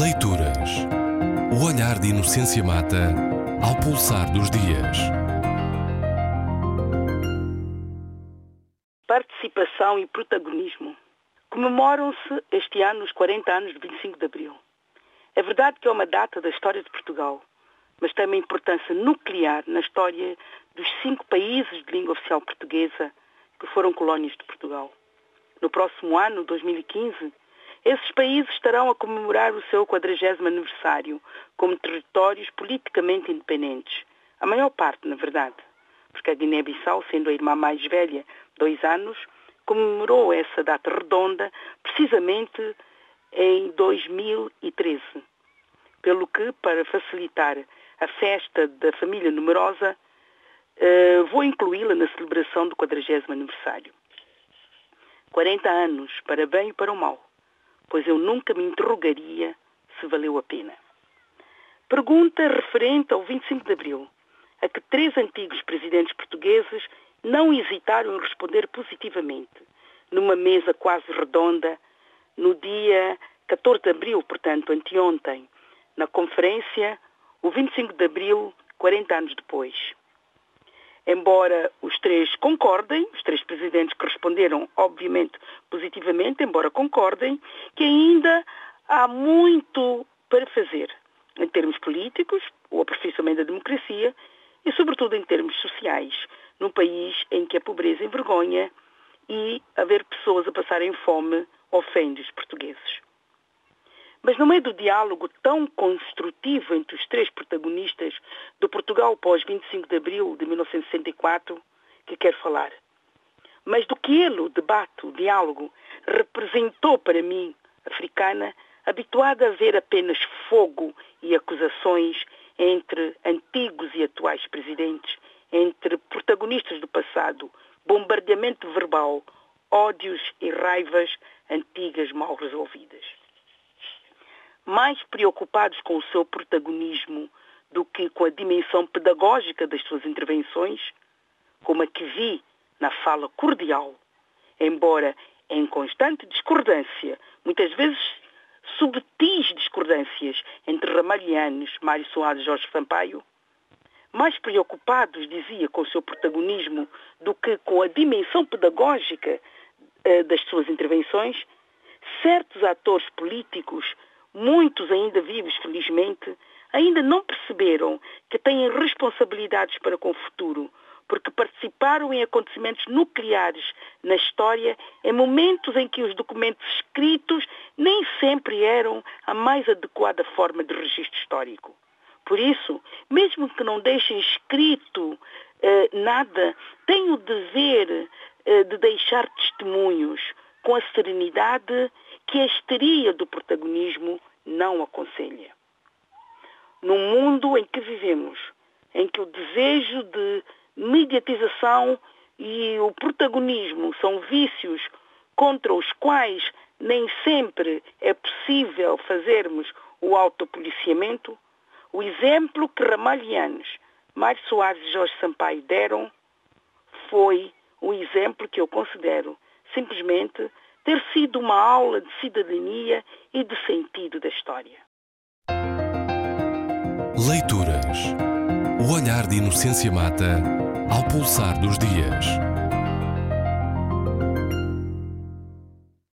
Leituras. O olhar de Inocência Mata ao pulsar dos dias. Participação e protagonismo. Comemoram-se este ano os 40 anos de 25 de Abril. É verdade que é uma data da história de Portugal, mas tem uma importância nuclear na história dos cinco países de língua oficial portuguesa que foram colónias de Portugal. No próximo ano, 2015, esses países estarão a comemorar o seu 40 aniversário como territórios politicamente independentes. A maior parte, na verdade. Porque a Guiné-Bissau, sendo a irmã mais velha, dois anos, comemorou essa data redonda precisamente em 2013. Pelo que, para facilitar a festa da família numerosa, eh, vou incluí-la na celebração do 40 aniversário. 40 anos, para bem e para o mal pois eu nunca me interrogaria se valeu a pena. Pergunta referente ao 25 de Abril, a que três antigos presidentes portugueses não hesitaram em responder positivamente, numa mesa quase redonda, no dia 14 de Abril, portanto, anteontem, na conferência, o 25 de Abril, 40 anos depois embora os três concordem, os três presidentes que responderam, obviamente, positivamente, embora concordem, que ainda há muito para fazer em termos políticos, o aperfeiçoamento da democracia e, sobretudo, em termos sociais, num país em que a pobreza envergonha e haver pessoas a passarem fome ofende os portugueses. Mas no meio do diálogo tão construtivo entre os três protagonistas do Portugal pós-25 de abril de 1964, que quero falar. Mas do que ele, o debate, o diálogo, representou para mim, africana, habituada a ver apenas fogo e acusações entre antigos e atuais presidentes, entre protagonistas do passado, bombardeamento verbal, ódios e raivas antigas mal resolvidas mais preocupados com o seu protagonismo do que com a dimensão pedagógica das suas intervenções, como a que vi na fala cordial, embora em constante discordância, muitas vezes subtis discordâncias entre Ramalhianos, Mário Soares e Jorge Sampaio, mais preocupados, dizia, com o seu protagonismo do que com a dimensão pedagógica eh, das suas intervenções, certos atores políticos muitos ainda vivos, felizmente, ainda não perceberam que têm responsabilidades para com o futuro, porque participaram em acontecimentos nucleares na história em momentos em que os documentos escritos nem sempre eram a mais adequada forma de registro histórico. Por isso, mesmo que não deixem escrito eh, nada, têm o dever eh, de deixar testemunhos com a serenidade que a histeria do protagonismo não aconselha. Num mundo em que vivemos, em que o desejo de mediatização e o protagonismo são vícios contra os quais nem sempre é possível fazermos o autopoliciamento, o exemplo que Ramalhianos, Mário Soares e Jorge Sampaio deram foi um exemplo que eu considero simplesmente ter sido uma aula de cidadania e de sentido da história. Leituras. O olhar de Inocência Mata ao pulsar dos dias.